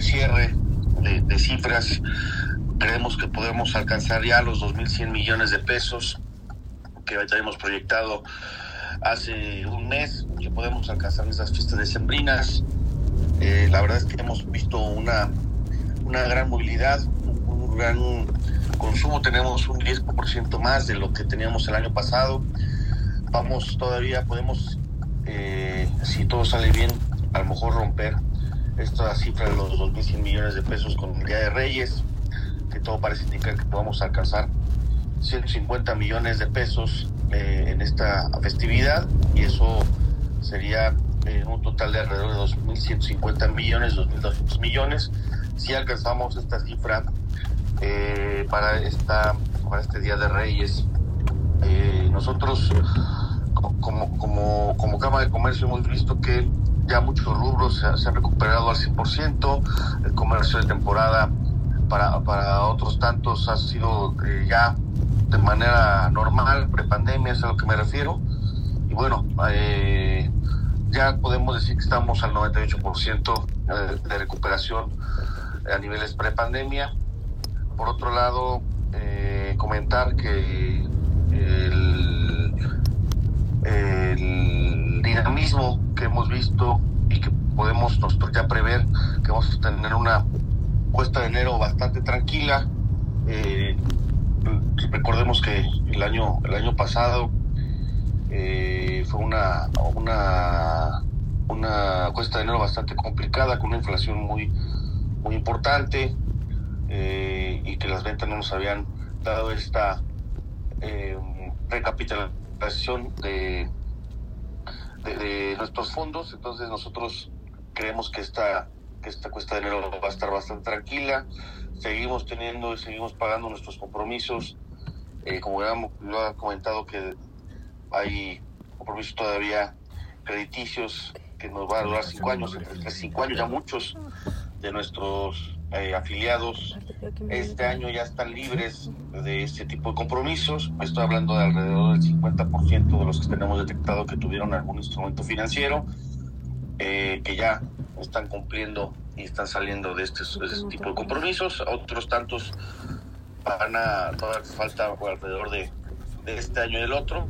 cierre de, cifras. Creemos que podemos alcanzar ya los 2.100 millones de pesos que habíamos proyectado hace un mes, que podemos alcanzar en estas fiestas decembrinas. Eh, la verdad es que hemos visto una, una gran movilidad, un gran consumo. Tenemos un 10% más de lo que teníamos el año pasado. Vamos todavía, podemos, eh, si todo sale bien, a lo mejor romper esta cifra de los 2.100 millones de pesos con el Día de Reyes, que todo parece indicar que podamos alcanzar 150 millones de pesos eh, en esta festividad y eso sería eh, un total de alrededor de 2.150 millones, 2.200 millones. Si alcanzamos esta cifra eh, para, esta, para este Día de Reyes, nosotros como, como, como Cámara de Comercio hemos visto que ya muchos rubros se, han recuperado al 100%, el comercio de temporada para, para otros tantos ha sido eh, ya de manera normal, prepandemia, es a lo que me refiero. Y bueno, eh, ya podemos decir que estamos al 98% eh, de recuperación a niveles prepandemia. Por otro lado, comentar que el, el dinamismo que hemos visto y que podemos nosotros ya prever que vamos a tener una cuesta de enero bastante tranquila. Eh, recordemos que el año el año pasado eh, fue una una una cuesta de enero bastante complicada con una inflación muy muy importante eh, y que las ventas no nos habían dado esta recapitalización de de, nuestros fondos, entonces nosotros creemos que esta, que esta cuesta de enero va a estar bastante tranquila, seguimos teniendo y seguimos pagando nuestros compromisos, eh, como ya lo ha comentado que hay compromisos todavía crediticios que nos va a durar cinco años, entre cinco años ya muchos de nuestros eh, afiliados este año ya están libres de este tipo de compromisos. Estoy hablando de alrededor del 50% de los que tenemos detectado que tuvieron algún instrumento financiero, eh, que ya están cumpliendo y están saliendo de este, este tipo de compromisos. Otros tantos van a todavía falta alrededor de, de este año y del otro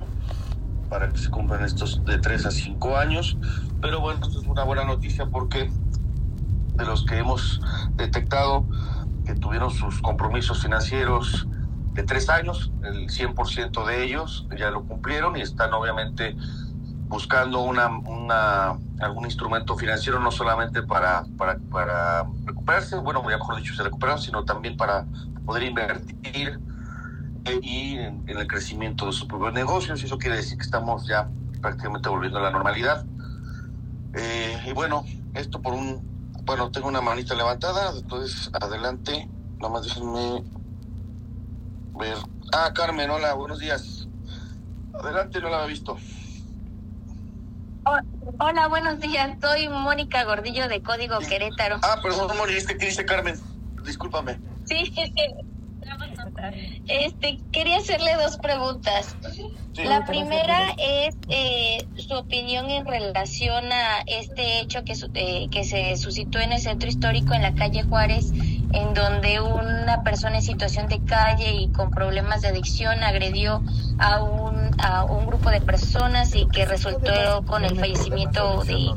para que se cumplan estos de 3 a 5 años. Pero bueno, esto es una buena noticia porque de los que hemos detectado que tuvieron sus compromisos financieros de tres años, el 100% de ellos ya lo cumplieron y están obviamente buscando una, una, algún instrumento financiero no solamente para, para, recuperarse, bueno, ya mejor dicho, se recuperaron, sino también para poder invertir eh, y en, el crecimiento de sus propios negocios. Eso quiere decir que estamos ya prácticamente volviendo a la normalidad. Eh, y bueno, esto por un bueno, tengo una manita levantada, entonces adelante. Nada más déjenme ver. Ah, Carmen, hola, buenos días. Adelante, no la había visto. Hola, buenos días. Soy Mónica Gordillo de Código Querétaro. Ah, perdón, Mónica, ¿qué dice Carmen? Discúlpame. Sí, que este, quería hacerle dos preguntas. la primera es eh, su opinión en relación a este hecho que, eh, que se suscitó en el centro histórico en la calle Juárez, en donde una persona en situación de calle y con problemas de adicción agredió a un, a un grupo de personas y que resultó con el fallecimiento de,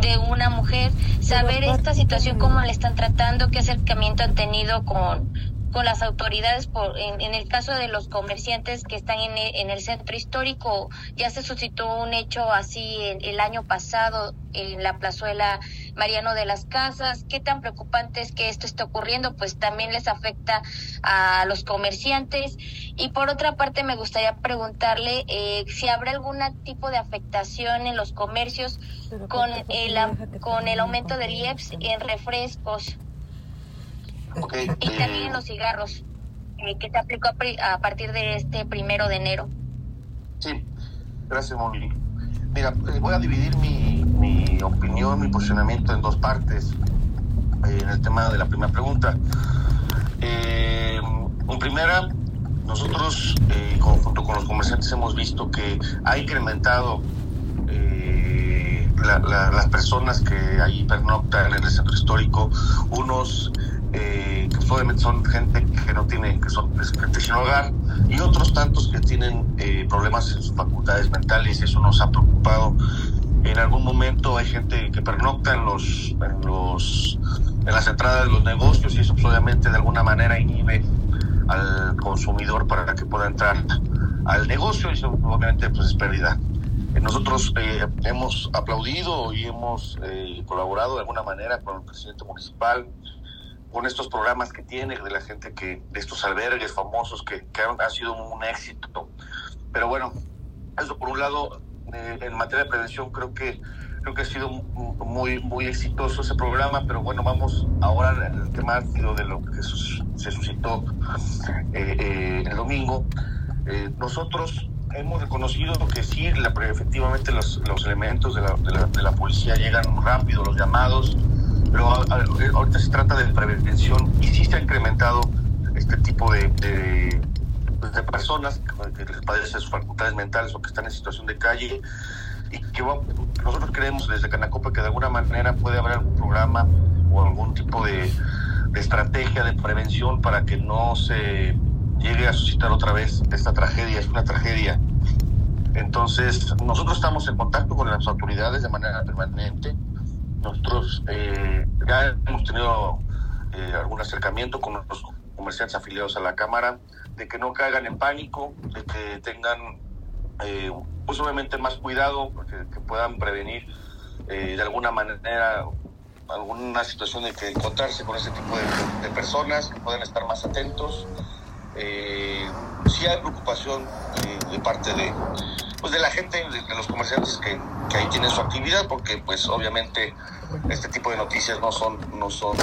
de una mujer. Saber esta situación, cómo la están tratando, qué acercamiento han tenido con con las autoridades por en, en, el caso de los comerciantes que están en, en, el centro histórico. Ya se suscitó un hecho así el, año pasado en la plazuela Mariano de las Casas. Qué tan preocupante es que esto esté ocurriendo pues también les afecta a los comerciantes. Y por otra parte me gustaría preguntarle eh, si habrá algún tipo de afectación en los comercios con el con el aumento del IEPS en refrescos y también los cigarros, eh, que se aplicó a partir de este primero de enero. Sí, gracias, Moni. Mira, eh, voy a dividir mi, mi, opinión, mi posicionamiento en dos partes eh, en el tema de la primera pregunta. en primera, nosotros, junto con los comerciantes, hemos visto que ha incrementado las personas que ahí pernoctan en el centro histórico, unos eh, que obviamente son gente que no tiene, que son gente sin hogar, y otros tantos que tienen eh, problemas en sus facultades mentales, y eso nos ha preocupado. En algún momento hay gente que pernocta en los, en los en las entradas de los negocios y eso pues, obviamente de alguna manera inhibe al consumidor para que pueda entrar al negocio y eso obviamente pues es pérdida. Eh, nosotros eh, hemos aplaudido y hemos eh, colaborado de alguna manera con el presidente municipal, con estos programas que tiene de la gente que, de estos albergues famosos que, que han, ha sido un éxito. Pero bueno, eso por un lado, en materia de prevención creo que creo que ha sido muy muy exitoso ese programa, pero bueno, vamos ahora al tema de lo que se suscitó el domingo. nosotros hemos reconocido que sí, efectivamente los, los elementos de la, de, la, policía llegan rápido, los llamados, pero ahorita se trata de prevención y sí se ha incrementado este tipo de, de, personas que les padecen sus facultades mentales o que están en situación de calle y que nosotros creemos desde Canacopa que de alguna manera puede haber algún programa o algún tipo de, de estrategia de prevención para que no se llegue a suscitar otra vez esta tragedia. Es una tragedia. Entonces, nosotros estamos en contacto con las autoridades de manera permanente. Nosotros eh, ya hemos tenido eh, algún acercamiento con los comerciantes afiliados a la Cámara, de que no caigan en pánico, de que tengan, eh, pues más cuidado, que, puedan prevenir de alguna manera alguna situación de que encontrarse con ese tipo de, personas, que puedan estar más atentos. Eh, sí hay preocupación eh, de parte de, pues de la gente, de, los comerciantes que, que, ahí tienen su actividad, porque pues obviamente este tipo de noticias no son, no son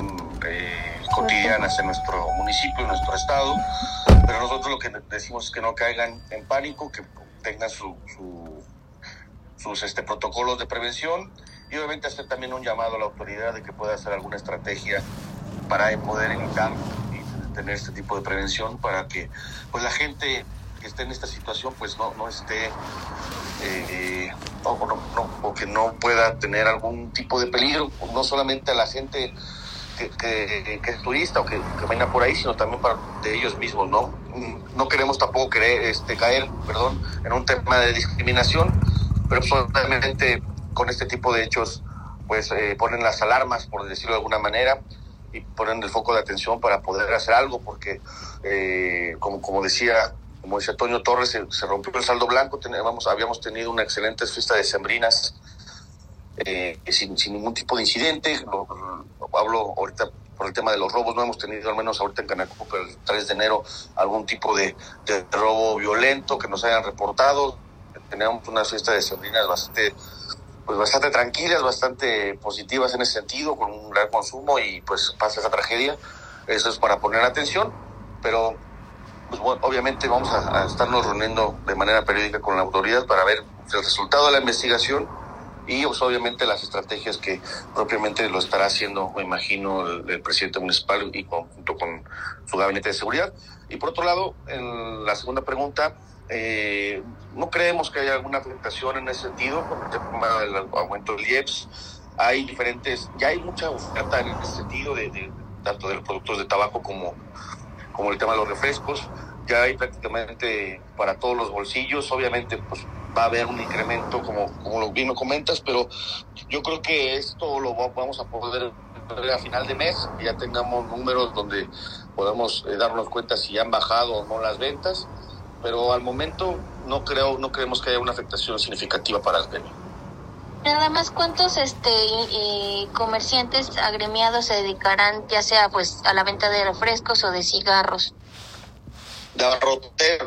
eh, cotidianas en nuestro municipio, en nuestro estado, pero nosotros lo que decimos es que no caigan en pánico, que tengan su, sus este, protocolos de prevención y obviamente hacer también un llamado a la autoridad de que pueda hacer alguna estrategia para poder evitar tener este tipo de prevención para que pues la gente que esté en esta situación pues no, no esté eh, o, no, que no pueda tener algún tipo de peligro, no solamente a la gente que, que, es turista o que, que por ahí, sino también para de ellos mismos, ¿no? No queremos tampoco querer, este, caer, perdón, en un tema de discriminación, pero solamente con este tipo de hechos pues eh, ponen las alarmas, por decirlo de alguna manera, y poner el foco de atención para poder hacer algo, porque eh, como, como decía como decía Toño Torres, se, rompió el saldo blanco, teníamos, habíamos tenido una excelente fiesta de sembrinas eh, sin, ningún tipo de incidente. hablo ahorita por el tema de los robos, no hemos tenido, al menos ahorita en Canacupo, el 3 de enero, algún tipo de, de robo violento que nos hayan reportado. Teníamos una fiesta de sembrinas bastante pues bastante tranquilas, bastante positivas en ese sentido, con un gran consumo y pues pasa esa tragedia. Eso es para poner atención, pero pues bueno, obviamente vamos a, estarnos reuniendo de manera periódica con la autoridad para ver el resultado de la investigación y pues, obviamente las estrategias que propiamente lo estará haciendo, me imagino, el, presidente municipal y junto con su gabinete de seguridad. Y por otro lado, en la segunda pregunta, eh, no creemos que haya alguna afectación en ese sentido con el tema del aumento del IEPS. Hay diferentes, ya hay mucha oferta en ese sentido, de, tanto de los productos de tabaco como, como el tema de los refrescos. Ya hay prácticamente para todos los bolsillos. Obviamente, pues va a haber un incremento, como, como lo bien comentas, pero yo creo que esto lo vamos a poder ver a final de mes, que ya tengamos números donde podamos eh, darnos cuenta si han bajado o no las ventas pero al momento no creo, no creemos que haya una afectación significativa para el gremio. Nada más cuántos este comerciantes agremiados se dedicarán ya sea pues a la venta de refrescos o de cigarros. De abarrote,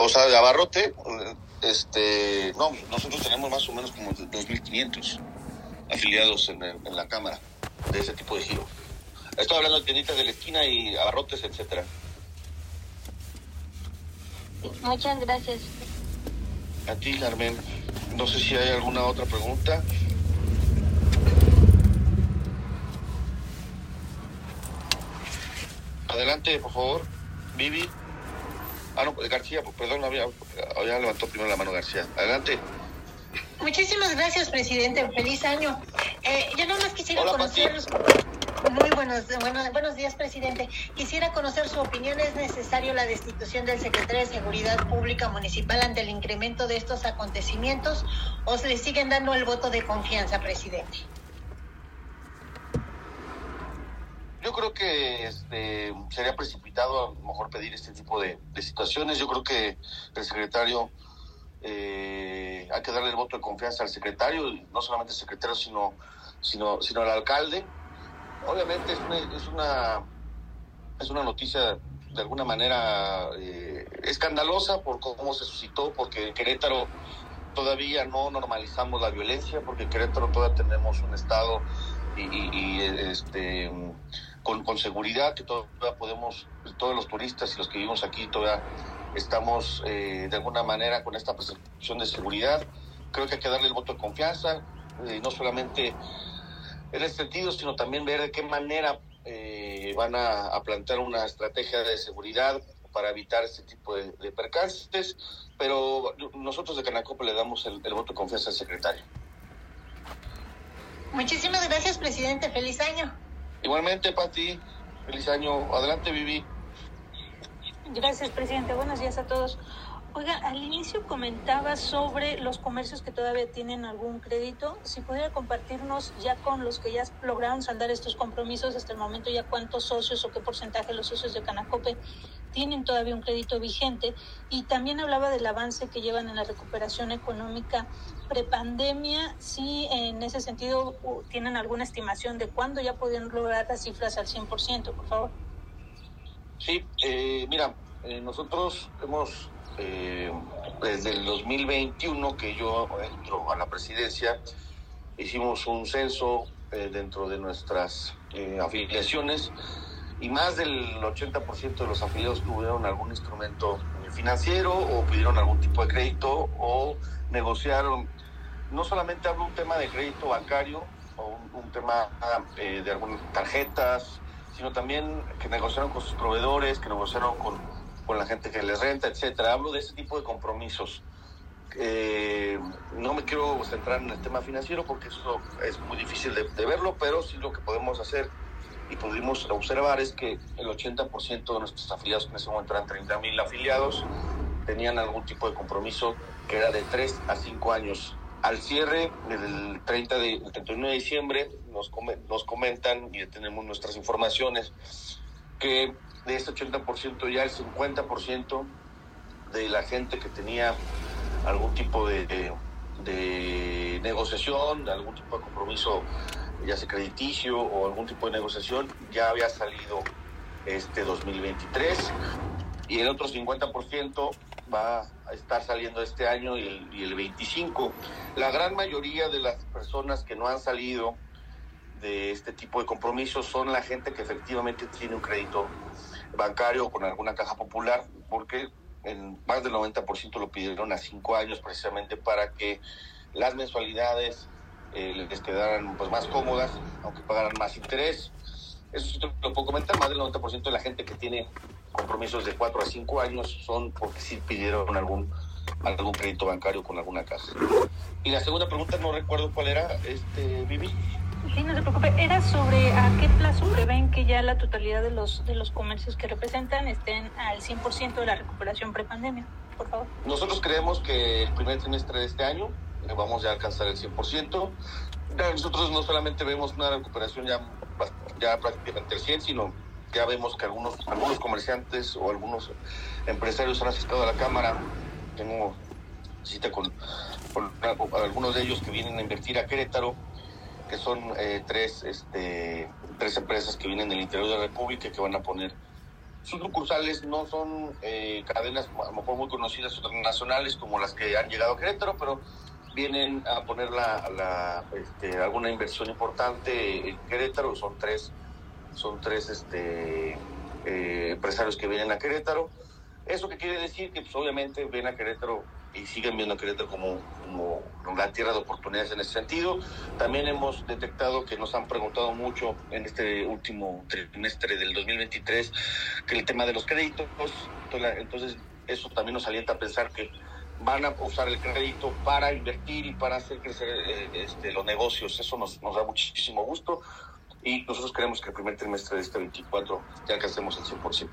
o sea, de abarrote, este, no, nosotros tenemos más o menos como 2.500 afiliados en, en la cámara de ese tipo de giro. Estoy hablando de tienditas de la esquina y abarrotes, etcétera. Muchas gracias. A ti, Carmen. No sé si hay alguna otra pregunta. Adelante, por favor. Vivi. Ah, no, García, pues, perdón, había, había levantado primero la mano García. Adelante. Muchísimas gracias, presidente. Feliz año. Eh, yo nada más quisiera conocer... Muy buenos, buenos, buenos días, presidente. Quisiera conocer su opinión. ¿Es necesario la destitución del secretario de Seguridad Pública Municipal ante el incremento de estos acontecimientos o se le siguen dando el voto de confianza, presidente? Yo creo que este, sería precipitado a lo mejor pedir este tipo de, situaciones. Yo creo que el secretario, eh, hay que darle el voto de confianza al secretario, no solamente al secretario, sino, sino, sino al alcalde obviamente es una, es una, noticia de alguna manera eh, escandalosa por cómo se suscitó, porque en Querétaro todavía no normalizamos la violencia, porque en Querétaro todavía tenemos un estado y, este con, con, seguridad que todavía podemos, todos los turistas y los que vivimos aquí todavía estamos eh, de alguna manera con esta percepción de seguridad. Creo que hay que darle el voto de confianza, eh, no solamente en ese sentido, sino también ver de qué manera eh, van a, plantear una estrategia de seguridad para evitar este tipo de, percances, pero nosotros de Canacope le damos el, voto de confianza al secretario. Muchísimas gracias, presidente. Feliz año. Igualmente, Pati. Feliz año. Adelante, Vivi. Gracias, presidente. Buenos días a todos. Oiga, al inicio comentaba sobre los comercios que todavía tienen algún crédito. Si pudiera compartirnos ya con los que ya lograron saldar estos compromisos hasta el momento, ya cuántos socios o qué porcentaje de los socios de Canacope tienen todavía un crédito vigente. Y también hablaba del avance que llevan en la recuperación económica prepandemia. Si en ese sentido tienen alguna estimación de cuándo ya podrían lograr las cifras al 100%, por favor. Sí, eh, mira, eh, nosotros hemos eh, desde el 2021 que yo entro a la presidencia, hicimos un censo eh, dentro de nuestras eh, afiliaciones y más del 80% de los afiliados tuvieron algún instrumento financiero o pidieron algún tipo de crédito o negociaron. No solamente hablo un tema de crédito bancario o un, tema de algunas tarjetas, sino también que negociaron con sus proveedores, que negociaron con con la gente que les renta, etcétera. Hablo de ese tipo de compromisos. Eh, no me quiero centrar en el tema financiero porque eso es muy difícil de, verlo, pero sí lo que podemos hacer y pudimos observar es que el 80% de nuestros afiliados, que en ese momento eran 30 mil afiliados, tenían algún tipo de compromiso que era de 3 a 5 años. Al cierre del 30 de, 31 de diciembre nos, nos comentan y tenemos nuestras informaciones que de este 80% ya el 50% de la gente que tenía algún tipo de, de, negociación, algún tipo de compromiso, ya sea crediticio o algún tipo de negociación, ya había salido este 2023 y el otro 50% va a estar saliendo este año y el, y el 25. La gran mayoría de las personas que no han salido de este tipo de compromisos son la gente que efectivamente tiene un crédito bancario con alguna caja popular, porque en más del 90% lo pidieron a cinco años precisamente para que las mensualidades eh, les quedaran pues más cómodas, aunque pagaran más interés. Eso sí te lo puedo comentar, más del 90% de la gente que tiene compromisos de cuatro a cinco años son porque sí pidieron algún algún crédito bancario con alguna casa. Y la segunda pregunta no recuerdo cuál era, este Vivi. Sí, no se preocupe. Era sobre a qué plazo prevén que ya la totalidad de los, de los comercios que representan estén al 100% de la recuperación prepandemia, por favor. Nosotros creemos que el primer trimestre de este año eh, vamos ya a alcanzar el 100%. Nosotros no solamente vemos una recuperación ya, ya prácticamente el 100, sino ya vemos que algunos, algunos comerciantes o algunos empresarios han asistido a la Cámara. Tengo cita con, con algunos de ellos que vienen a invertir a Querétaro que son eh, tres, este, tres empresas que vienen del interior de la República que van a poner sus sucursales. No son eh, cadenas a lo mejor muy conocidas o nacionales como las que han llegado a Querétaro, pero vienen a poner la, este, alguna inversión importante en Querétaro. Son tres, son tres este, eh, empresarios que vienen a Querétaro. ¿Eso qué quiere decir? Que pues, obviamente ven a Querétaro y siguen viendo a Querétaro como, como una tierra de oportunidades en ese sentido. También hemos detectado que nos han preguntado mucho en este último trimestre del 2023 que el tema de los créditos, entonces eso también nos alienta a pensar que van a usar el crédito para invertir y para hacer crecer eh, este, los negocios. Eso nos, nos da muchísimo gusto y nosotros creemos que el primer trimestre de este 24 ya alcancemos el 100%.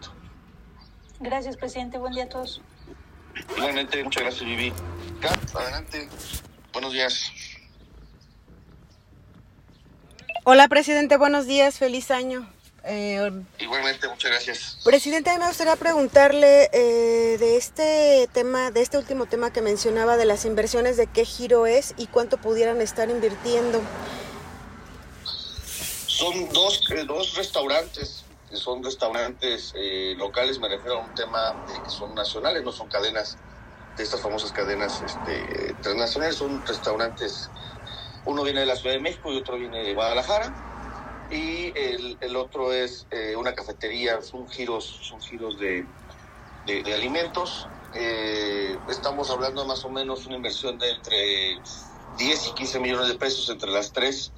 Gracias, presidente. Buen día a todos. Igualmente, muchas gracias, Vivi. adelante. Buenos días. Hola, presidente. Buenos días. Feliz año. Eh, Igualmente, muchas gracias. Presidente, me gustaría preguntarle eh, de este tema, de este último tema que mencionaba de las inversiones, de qué giro es y cuánto pudieran estar invirtiendo. Son dos, eh, dos restaurantes, son restaurantes locales, me refiero a un tema que son nacionales, no son cadenas, de estas famosas cadenas este, transnacionales, son restaurantes, uno viene de la Ciudad de México y otro viene de Guadalajara y el, otro es eh, una cafetería, son giros, son giros de, de, alimentos. Eh, estamos hablando más o menos una inversión de entre 10 y 15 millones de pesos entre las tres.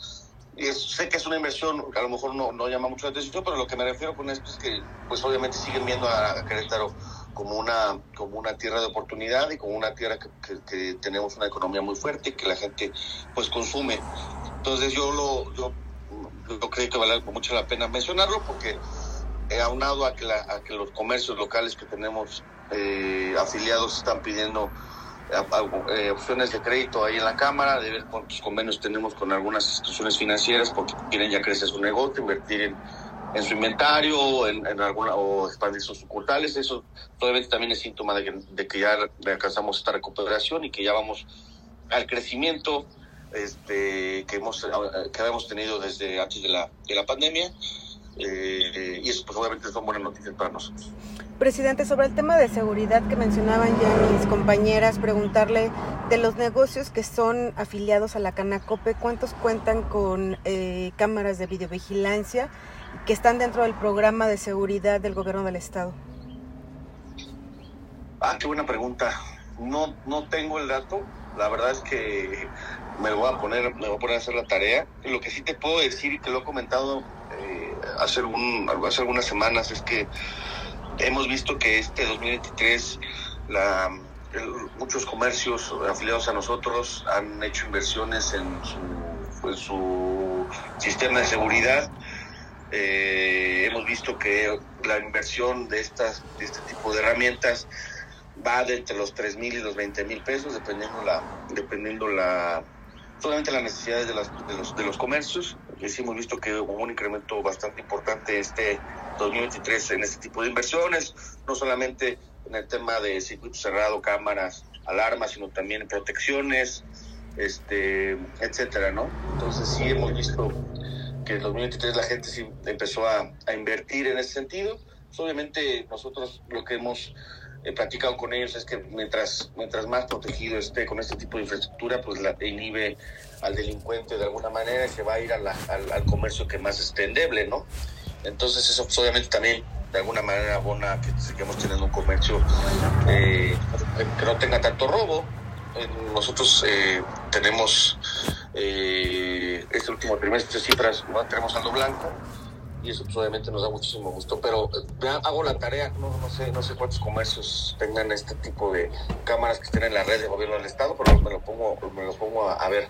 Y sé que es una inversión a lo mejor no, no, llama mucho la atención, pero lo que me refiero con esto es que pues obviamente siguen viendo a Querétaro como una, como una tierra de oportunidad y como una tierra que, que, tenemos una economía muy fuerte y que la gente pues consume. Entonces yo lo, yo yo creo que vale mucho la pena mencionarlo porque he aunado a que, a que los comercios locales que tenemos eh, afiliados están pidiendo eh, opciones de crédito ahí en la Cámara, de ver cuántos convenios tenemos con algunas instituciones financieras porque quieren ya crecer su negocio, invertir en, su inventario en, en, alguna, o expandir sus sucursales. Eso todavía también es síntoma de que, de que ya alcanzamos esta recuperación y que ya vamos al crecimiento este, que, hemos, que habíamos tenido desde antes de la, de la pandemia. Eh, y eso pues obviamente son buenas noticias para nosotros. Presidente, sobre el tema de seguridad que mencionaban ya mis compañeras, preguntarle de los negocios que son afiliados a la Canacope, ¿cuántos cuentan con eh, cámaras de videovigilancia que están dentro del programa de seguridad del gobierno del estado? Ah, qué buena pregunta. No, no tengo el dato. La verdad es que me voy a poner, me voy a poner a hacer la tarea. Lo que sí te puedo decir y que lo he comentado hace, algún, hace algunas semanas es que hemos visto que este 2023 la, muchos comercios afiliados a nosotros han hecho inversiones en su, su sistema de seguridad. Eh, hemos visto que la inversión de, estas, de este tipo de herramientas va de entre los 3 mil y los 20 mil pesos, dependiendo la, dependiendo la, solamente las necesidades de, las, de, los, de los comercios. Y sí hemos visto que hubo un incremento bastante importante este 2023 en este tipo de inversiones, no solamente en el tema de circuito cerrado, cámaras, alarmas, sino también protecciones, este, etcétera, ¿no? Entonces sí hemos visto que en 2023 la gente sí empezó a, a invertir en ese sentido. Pues, obviamente nosotros lo que hemos he platicado con ellos es que mientras, mientras más protegido esté con este tipo de infraestructura, pues la inhibe al delincuente de alguna manera se va a ir al, al, comercio que más esté endeble, ¿no? Entonces eso pues, obviamente también de alguna manera abona que sigamos teniendo un comercio eh, que no tenga tanto robo. Eh, nosotros eh, tenemos este último trimestre cifras, tenemos saldo blanco, y eso pues, obviamente nos da muchísimo gusto, pero eh, hago la tarea, no, no, sé, no sé cuántos comercios tengan este tipo de cámaras que estén en la red de gobierno del estado, pero me lo pongo, me lo pongo a, ver.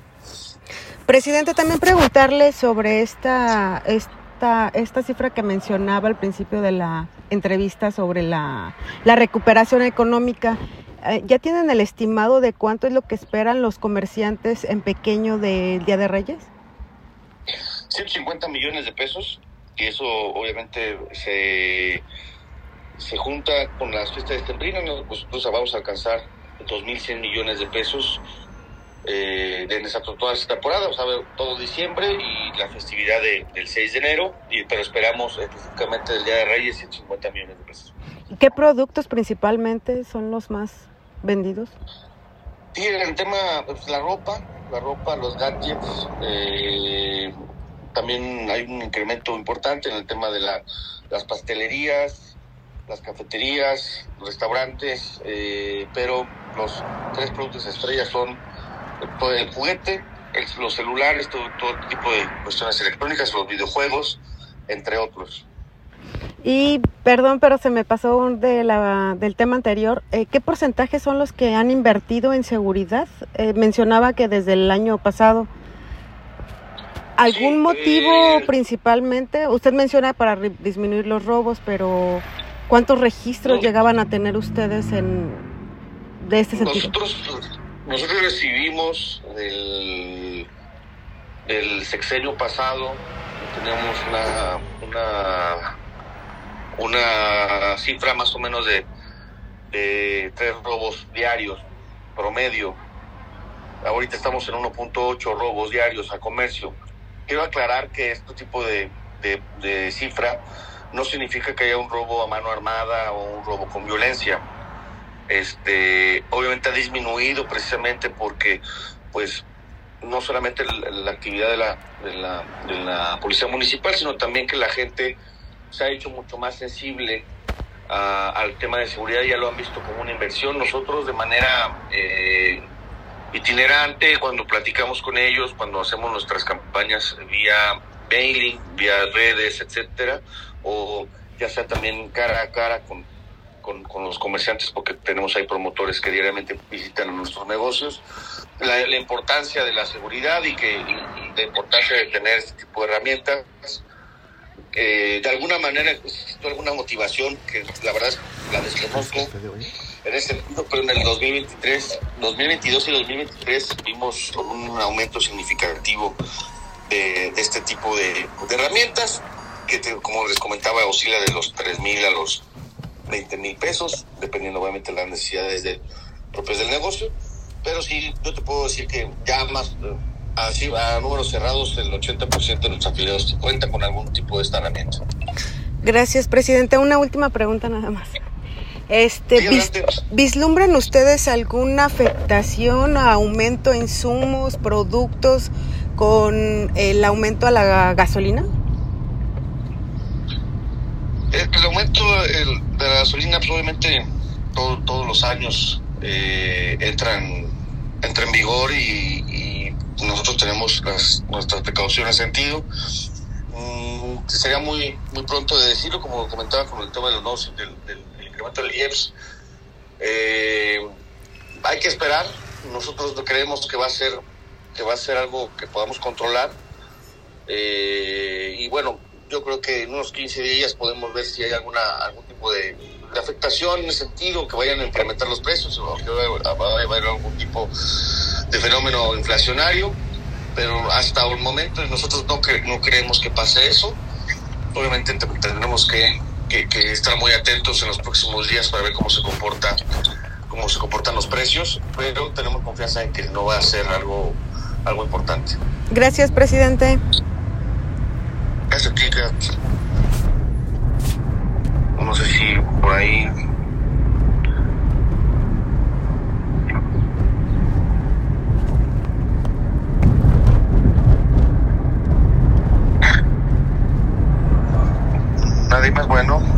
Presidente, también preguntarle sobre esta, esta, esta cifra que mencionaba al principio de la entrevista sobre la, la recuperación económica. Eh, ¿Ya tienen el estimado de cuánto es lo que esperan los comerciantes en pequeño del Día de Reyes? 150 millones de pesos y eso obviamente se, se junta con las fiestas de Tembrina, pues, pues, vamos a alcanzar 2.100 millones de pesos eh, en esa, toda esta temporada, o sea, todo diciembre y la festividad del 6 de enero, y, pero esperamos específicamente del Día de Reyes 150 millones de pesos. ¿Qué productos principalmente son los más vendidos? Sí, el tema, pues, la ropa, la ropa, los gadgets, eh, también hay un incremento importante en el tema de la, las pastelerías, las cafeterías, restaurantes, eh, pero los tres productos estrellas son el, juguete, los celulares, todo, todo tipo de cuestiones electrónicas, los videojuegos, entre otros. Y perdón, pero se me pasó de la, del tema anterior. Eh, ¿Qué porcentaje son los que han invertido en seguridad? Eh, mencionaba que desde el año pasado. ¿Algún motivo eh, principalmente? Usted menciona para disminuir los robos, pero ¿cuántos registros llegaban a tener ustedes en de este sentido? Nosotros, nosotros recibimos del, del sexenio pasado, tenemos una, una una cifra más o menos de, tres robos diarios promedio. Ahorita estamos en 1.8 robos diarios a comercio. Quiero aclarar que este tipo de, de, cifra no significa que haya un robo a mano armada o un robo con violencia. Este, obviamente ha disminuido precisamente porque, pues, no solamente la, actividad de la, de la, de la policía municipal, sino también que la gente se ha hecho mucho más sensible al tema de seguridad, ya lo han visto como una inversión. Nosotros de manera eh, itinerante, cuando platicamos con ellos, cuando hacemos nuestras campañas vía mailing, vía redes, etcétera, o ya sea también cara a cara con, con, los comerciantes, porque tenemos ahí promotores que diariamente visitan nuestros negocios, la, importancia de la seguridad y que la importancia de tener este tipo de herramientas de alguna manera existe alguna motivación que la verdad la desconozco en ese sentido, pero en el 2023, 2022 y 2023 vimos un aumento significativo de, este tipo de, herramientas que como les comentaba oscila de los 3 mil a los 20 mil pesos dependiendo obviamente de las necesidades de, propias del negocio pero sí yo te puedo decir que ya más Así, a números cerrados, el 80% de nuestros afiliados cuenta con algún tipo de herramienta. Gracias, presidente. Una última pregunta nada más. Este, ¿Vislumbran ustedes alguna afectación, aumento en insumos, productos con el aumento a la gasolina? El, aumento de la gasolina, pues, obviamente, todos los años eh, entran, entra en vigor y, nosotros tenemos las, nuestras precauciones en sentido. Mm, sería muy muy pronto de decirlo, como comentaba con el tema de los del, del, incremento del IEPS. Eh, hay que esperar. Nosotros creemos que va a ser que va a ser algo que podamos controlar. Eh, y bueno, yo creo que en unos 15 días podemos ver si hay alguna algún tipo de, afectación en ese sentido, que vayan a incrementar los precios o que va a haber algún tipo de fenómeno inflacionario, pero hasta el momento nosotros no, no creemos que pase eso. Obviamente tendremos que, que, estar muy atentos en los próximos días para ver cómo se comporta cómo se comportan los precios, pero tenemos confianza en que no va a ser algo, algo importante. Gracias, presidente. Gracias. No sé si por ahí Más bueno.